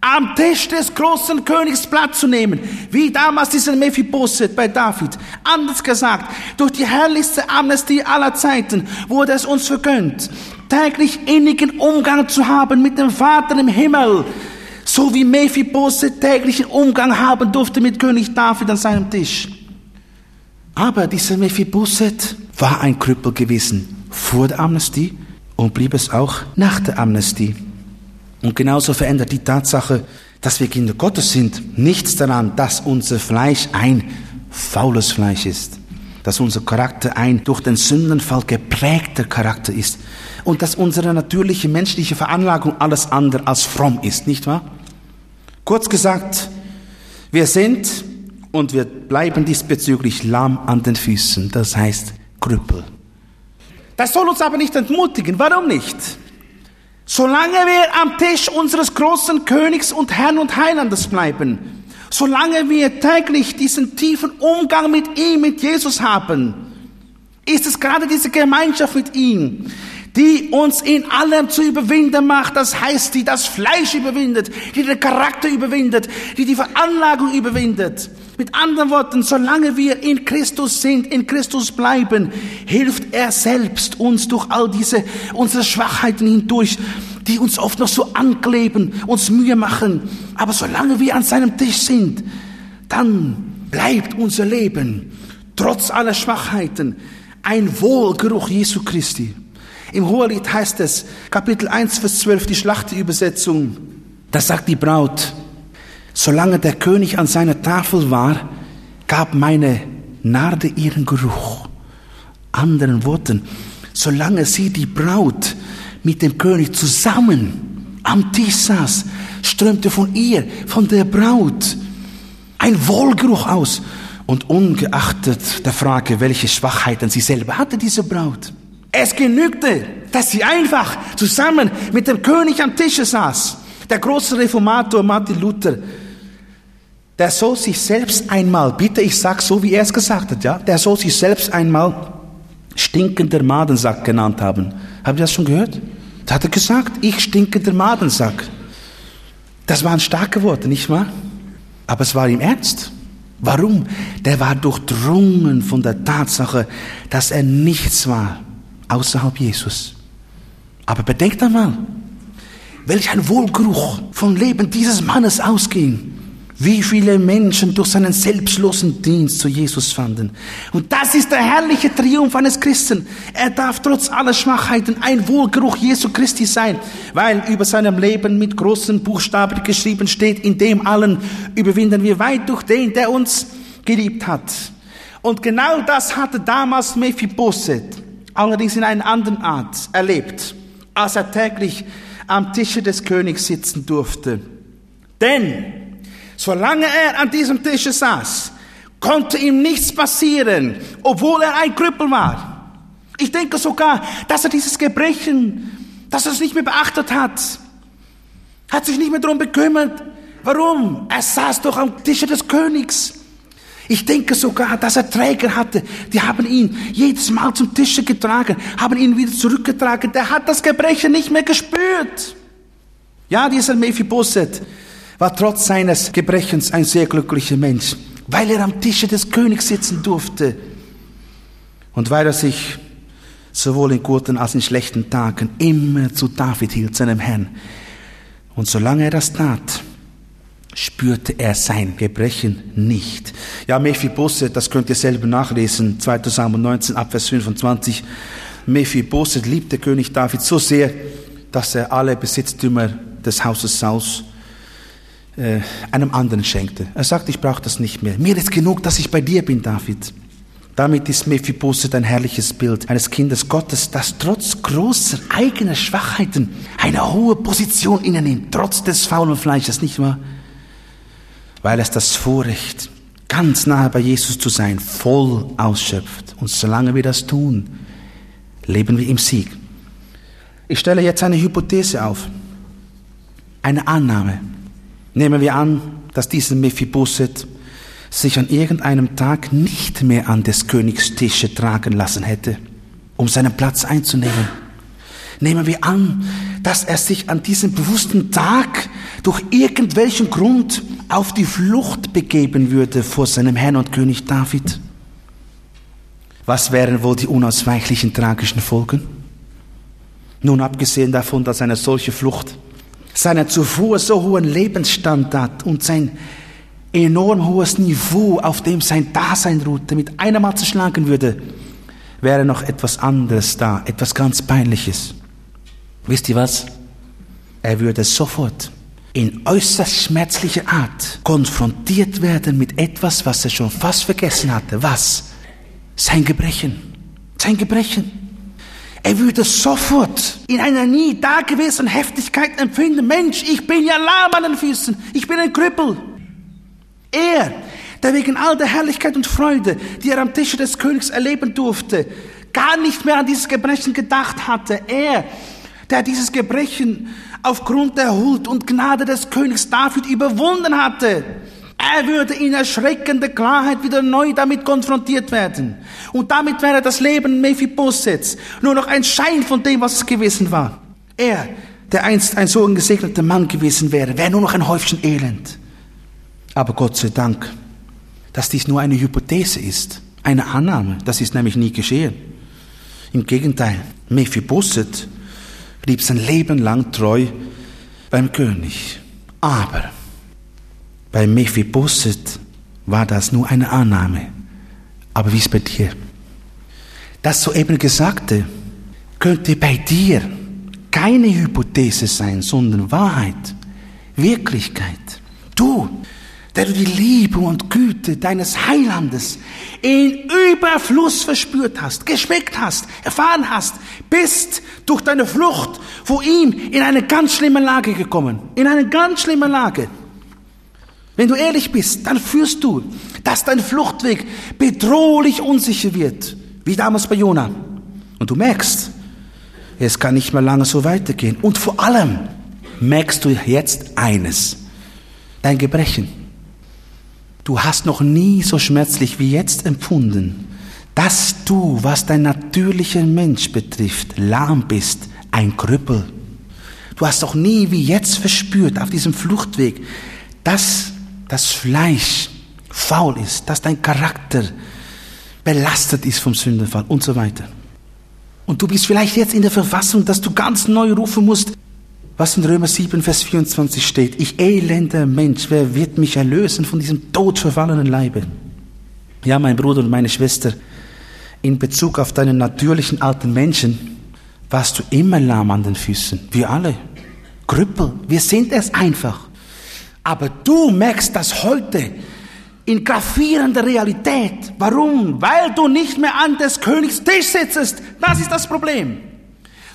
am Tisch des großen Königs Platz zu nehmen, wie damals dieser Mephibosheth bei David. Anders gesagt, durch die herrlichste Amnestie aller Zeiten wurde es uns vergönnt, täglich innigen Umgang zu haben mit dem Vater im Himmel, so wie Mephibosheth täglichen Umgang haben durfte mit König David an seinem Tisch. Aber dieser Mephibosheth war ein Krüppel gewesen vor der Amnestie und blieb es auch nach der Amnestie. Und genauso verändert die Tatsache, dass wir Kinder Gottes sind, nichts daran, dass unser Fleisch ein faules Fleisch ist, dass unser Charakter ein durch den Sündenfall geprägter Charakter ist und dass unsere natürliche menschliche Veranlagung alles andere als fromm ist, nicht wahr? Kurz gesagt, wir sind und wir bleiben diesbezüglich lahm an den Füßen, das heißt Krüppel. Das soll uns aber nicht entmutigen. Warum nicht? Solange wir am Tisch unseres großen Königs und Herrn und Heilandes bleiben, solange wir täglich diesen tiefen Umgang mit ihm, mit Jesus haben, ist es gerade diese Gemeinschaft mit ihm, die uns in allem zu überwinden macht. Das heißt, die das Fleisch überwindet, die den Charakter überwindet, die die Veranlagung überwindet. Mit anderen Worten, solange wir in Christus sind, in Christus bleiben, hilft er selbst uns durch all diese, unsere Schwachheiten hindurch, die uns oft noch so ankleben, uns Mühe machen. Aber solange wir an seinem Tisch sind, dann bleibt unser Leben, trotz aller Schwachheiten, ein Wohlgeruch Jesu Christi. Im Hohelied heißt es, Kapitel 1, Vers 12, die Schlachterübersetzung, da sagt die Braut, solange der König an seiner Tafel war, gab meine Narde ihren Geruch. Anderen Worten, solange sie die Braut mit dem König zusammen am Tisch saß, strömte von ihr, von der Braut, ein Wohlgeruch aus. Und ungeachtet der Frage, welche Schwachheiten sie selber hatte, diese Braut, es genügte, dass sie einfach zusammen mit dem König am Tische saß. Der große Reformator Martin Luther, der soll sich selbst einmal, bitte ich sag so, wie er es gesagt hat, ja, der soll sich selbst einmal stinkender Madensack genannt haben. Habt ihr das schon gehört? Da hat er gesagt, ich stinke der Madensack. Das waren starke Worte, nicht wahr? Aber es war ihm ernst. Warum? Der war durchdrungen von der Tatsache, dass er nichts war außerhalb Jesus. Aber bedenkt einmal, welch ein Wohlgeruch vom Leben dieses Mannes ausging. Wie viele Menschen durch seinen selbstlosen Dienst zu Jesus fanden. Und das ist der herrliche Triumph eines Christen. Er darf trotz aller Schwachheiten ein Wohlgeruch Jesu Christi sein, weil über seinem Leben mit großen Buchstaben geschrieben steht, in dem allen überwinden wir weit durch den, der uns geliebt hat. Und genau das hatte damals Mephibosheth, allerdings in einer anderen Art, erlebt, als er täglich am Tische des Königs sitzen durfte. Denn Solange er an diesem Tisch saß, konnte ihm nichts passieren, obwohl er ein Krüppel war. Ich denke sogar, dass er dieses Gebrechen, dass er es nicht mehr beachtet hat, hat sich nicht mehr darum bekümmert. Warum? Er saß doch am Tische des Königs. Ich denke sogar, dass er Träger hatte. Die haben ihn jedes Mal zum Tische getragen, haben ihn wieder zurückgetragen. Der hat das Gebrechen nicht mehr gespürt. Ja, dieser Mephibosheth, war trotz seines Gebrechens ein sehr glücklicher Mensch, weil er am Tische des Königs sitzen durfte und weil er sich sowohl in guten als in schlechten Tagen immer zu David hielt, seinem Herrn. Und solange er das tat, spürte er sein Gebrechen nicht. Ja, Mephibosheth, das könnt ihr selber nachlesen, 2. Samuel 19, Abvers 25. Mephibosheth liebte König David so sehr, dass er alle Besitztümer des Hauses Saus äh, einem anderen schenkte. Er sagt, ich brauche das nicht mehr. Mir ist genug, dass ich bei dir bin, David. Damit ist Mephibosheth ein herrliches Bild eines Kindes Gottes, das trotz großer eigener Schwachheiten eine hohe Position innennimmt, trotz des faulen Fleisches, nicht wahr? Weil es das Vorrecht, ganz nahe bei Jesus zu sein, voll ausschöpft. Und solange wir das tun, leben wir im Sieg. Ich stelle jetzt eine Hypothese auf, eine Annahme. Nehmen wir an, dass dieser Mephibosheth sich an irgendeinem Tag nicht mehr an des Königs Tische tragen lassen hätte, um seinen Platz einzunehmen. Nehmen wir an, dass er sich an diesem bewussten Tag durch irgendwelchen Grund auf die Flucht begeben würde vor seinem Herrn und König David. Was wären wohl die unausweichlichen tragischen Folgen? Nun abgesehen davon, dass eine solche Flucht seinen zuvor so hohen Lebensstandard und sein enorm hohes Niveau, auf dem sein Dasein ruhte, mit einem Mal zerschlagen würde, wäre noch etwas anderes da, etwas ganz Peinliches. Wisst ihr was? Er würde sofort in äußerst schmerzlicher Art konfrontiert werden mit etwas, was er schon fast vergessen hatte. Was? Sein Gebrechen. Sein Gebrechen. Er würde sofort in einer nie dagewesenen Heftigkeit empfinden, Mensch, ich bin ja lahm an den Füßen, ich bin ein Krüppel. Er, der wegen all der Herrlichkeit und Freude, die er am Tische des Königs erleben durfte, gar nicht mehr an dieses Gebrechen gedacht hatte. Er, der dieses Gebrechen aufgrund der Huld und Gnade des Königs David überwunden hatte, er würde in erschreckender Klarheit wieder neu damit konfrontiert werden. Und damit wäre das Leben Mephibosheths nur noch ein Schein von dem, was es gewesen war. Er, der einst ein so ein gesegneter Mann gewesen wäre, wäre nur noch ein Häufchen Elend. Aber Gott sei Dank, dass dies nur eine Hypothese ist, eine Annahme, das ist nämlich nie geschehen. Im Gegenteil, Mephibosheth blieb sein Leben lang treu beim König. Aber bei Mephibosheth war das nur eine Annahme. Aber wie ist bei dir? Das soeben Gesagte könnte bei dir keine Hypothese sein, sondern Wahrheit, Wirklichkeit. Du, der du die Liebe und Güte deines Heilandes in Überfluss verspürt hast, geschmeckt hast, erfahren hast, bist durch deine Flucht vor ihm in eine ganz schlimme Lage gekommen. In eine ganz schlimme Lage. Wenn du ehrlich bist, dann führst du, dass dein Fluchtweg bedrohlich unsicher wird, wie damals bei Jona. Und du merkst, es kann nicht mehr lange so weitergehen. Und vor allem merkst du jetzt eines, dein Gebrechen. Du hast noch nie so schmerzlich wie jetzt empfunden, dass du, was dein natürlicher Mensch betrifft, lahm bist, ein Krüppel. Du hast doch nie wie jetzt verspürt auf diesem Fluchtweg, dass das Fleisch faul ist, dass dein Charakter belastet ist vom Sündenfall und so weiter. Und du bist vielleicht jetzt in der Verfassung, dass du ganz neu rufen musst, was in Römer 7, Vers 24 steht. Ich elender Mensch, wer wird mich erlösen von diesem todverfallenen Leibe? Ja, mein Bruder und meine Schwester, in Bezug auf deinen natürlichen alten Menschen warst du immer lahm an den Füßen. Wir alle. Krüppel. Wir sind es einfach. Aber du merkst das heute in gravierender Realität. Warum? Weil du nicht mehr an des Königs Tisch sitzt. Das ist das Problem.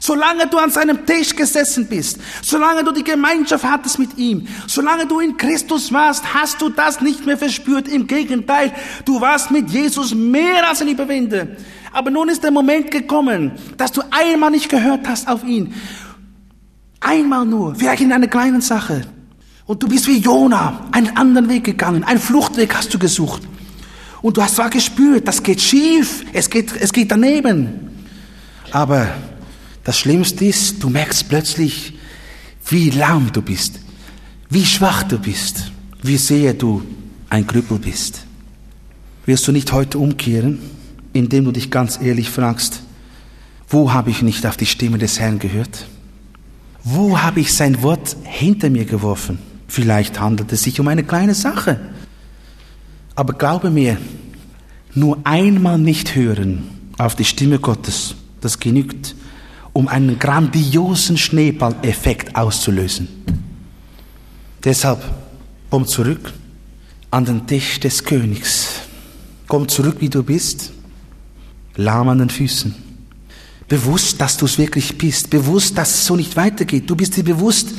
Solange du an seinem Tisch gesessen bist, solange du die Gemeinschaft hattest mit ihm, solange du in Christus warst, hast du das nicht mehr verspürt. Im Gegenteil, du warst mit Jesus mehr als ein Überwinder. Aber nun ist der Moment gekommen, dass du einmal nicht gehört hast auf ihn. Einmal nur, vielleicht in einer kleinen Sache. Und du bist wie Jona, einen anderen Weg gegangen, einen Fluchtweg hast du gesucht. Und du hast zwar gespürt, das geht schief, es geht, es geht daneben. Aber das Schlimmste ist, du merkst plötzlich, wie lahm du bist, wie schwach du bist, wie sehr du ein Krüppel bist. Wirst du nicht heute umkehren, indem du dich ganz ehrlich fragst, wo habe ich nicht auf die Stimme des Herrn gehört? Wo habe ich sein Wort hinter mir geworfen? Vielleicht handelt es sich um eine kleine Sache. Aber glaube mir, nur einmal nicht hören auf die Stimme Gottes, das genügt, um einen grandiosen Schneeballeffekt auszulösen. Deshalb komm zurück an den Tisch des Königs. Komm zurück, wie du bist, lahm an den Füßen. Bewusst, dass du es wirklich bist. Bewusst, dass es so nicht weitergeht. Du bist dir bewusst,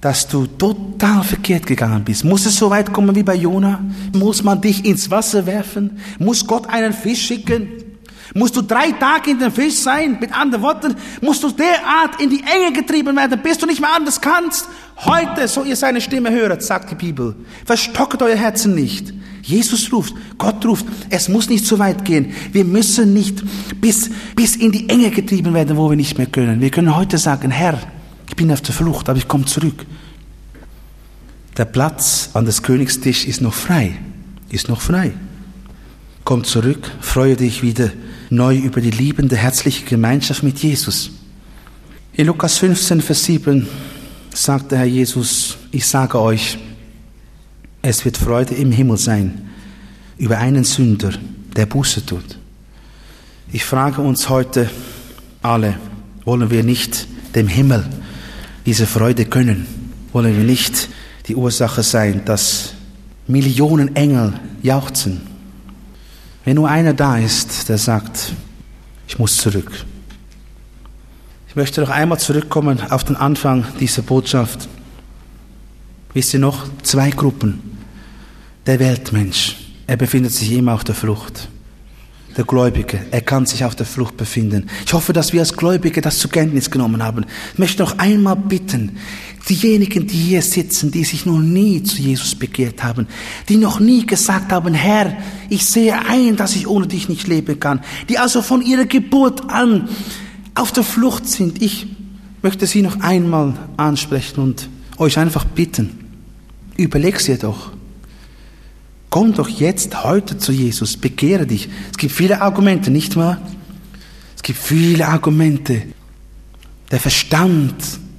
dass du total verkehrt gegangen bist. Muss es so weit kommen wie bei Jona? Muss man dich ins Wasser werfen? Muss Gott einen Fisch schicken? Musst du drei Tage in dem Fisch sein? Mit anderen Worten, musst du derart in die Enge getrieben werden, bis du nicht mehr anders kannst? Heute, so ihr seine Stimme höret, sagt die Bibel. Verstocket euer Herzen nicht. Jesus ruft, Gott ruft, es muss nicht so weit gehen. Wir müssen nicht bis, bis in die Enge getrieben werden, wo wir nicht mehr können. Wir können heute sagen, Herr, ich bin auf der Flucht, aber ich komme zurück. Der Platz an des Königstisch ist noch frei, ist noch frei. Komm zurück, freue dich wieder neu über die liebende, herzliche Gemeinschaft mit Jesus. In Lukas 15, Vers 7 sagt der Herr Jesus, ich sage euch, es wird Freude im Himmel sein über einen Sünder, der Buße tut. Ich frage uns heute alle, wollen wir nicht dem Himmel diese Freude gönnen? Wollen wir nicht die Ursache sein, dass Millionen Engel jauchzen? Wenn nur einer da ist, der sagt, ich muss zurück. Ich möchte noch einmal zurückkommen auf den Anfang dieser Botschaft. Wisst ihr noch, zwei Gruppen der Weltmensch, er befindet sich immer auf der Flucht. Der Gläubige, er kann sich auf der Flucht befinden. Ich hoffe, dass wir als Gläubige das zur Kenntnis genommen haben. Ich möchte noch einmal bitten, diejenigen, die hier sitzen, die sich noch nie zu Jesus bekehrt haben, die noch nie gesagt haben, Herr, ich sehe ein, dass ich ohne dich nicht leben kann, die also von ihrer Geburt an auf der Flucht sind. Ich möchte sie noch einmal ansprechen und euch einfach bitten, überleg's ihr doch. Komm doch jetzt heute zu Jesus, bekehre dich. Es gibt viele Argumente, nicht wahr? Es gibt viele Argumente. Der Verstand,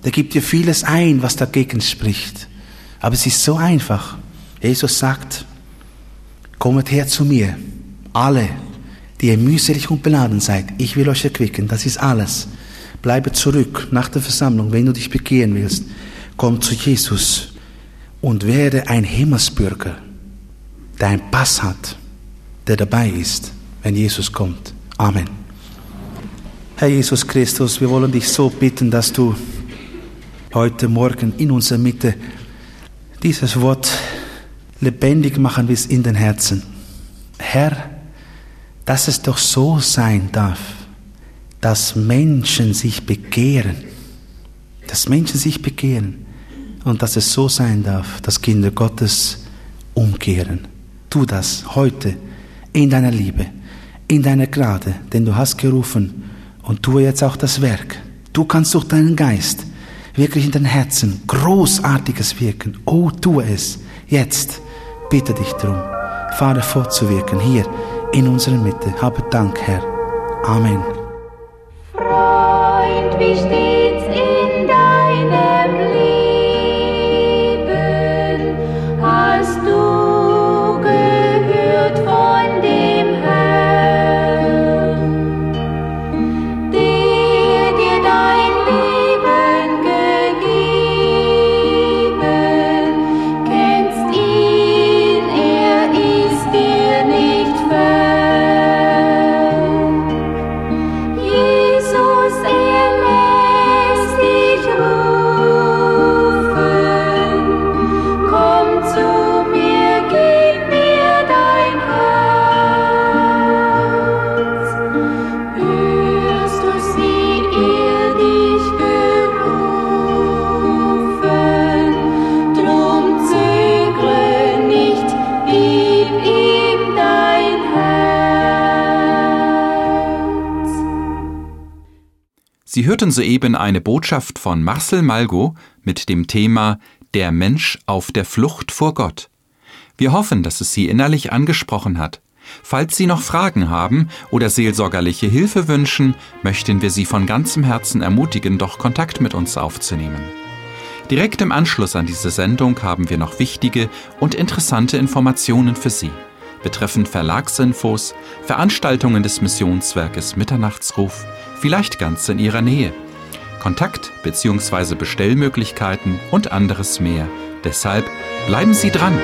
der gibt dir vieles ein, was dagegen spricht. Aber es ist so einfach. Jesus sagt, kommet her zu mir, alle, die ihr mühselig und beladen seid. Ich will euch erquicken, das ist alles. Bleibe zurück nach der Versammlung, wenn du dich bekehren willst. Komm zu Jesus und werde ein Himmelsbürger der einen Pass hat, der dabei ist, wenn Jesus kommt. Amen. Herr Jesus Christus, wir wollen dich so bitten, dass du heute Morgen in unserer Mitte dieses Wort lebendig machen willst in den Herzen. Herr, dass es doch so sein darf, dass Menschen sich bekehren, dass Menschen sich bekehren und dass es so sein darf, dass Kinder Gottes umkehren. Tu das heute in deiner Liebe, in deiner Gnade, denn du hast gerufen und tue jetzt auch das Werk. Du kannst durch deinen Geist wirklich in dein Herzen großartiges wirken. Oh, tue es. Jetzt bitte dich darum, Vater, fortzuwirken hier in unserer Mitte. Habe Dank, Herr. Amen. Freund, wie Sie hörten soeben eine Botschaft von Marcel Malgo mit dem Thema Der Mensch auf der Flucht vor Gott. Wir hoffen, dass es Sie innerlich angesprochen hat. Falls Sie noch Fragen haben oder seelsorgerliche Hilfe wünschen, möchten wir Sie von ganzem Herzen ermutigen, doch Kontakt mit uns aufzunehmen. Direkt im Anschluss an diese Sendung haben wir noch wichtige und interessante Informationen für Sie betreffend Verlagsinfos, Veranstaltungen des Missionswerkes Mitternachtsruf, vielleicht ganz in Ihrer Nähe, Kontakt- bzw. Bestellmöglichkeiten und anderes mehr. Deshalb bleiben Sie dran!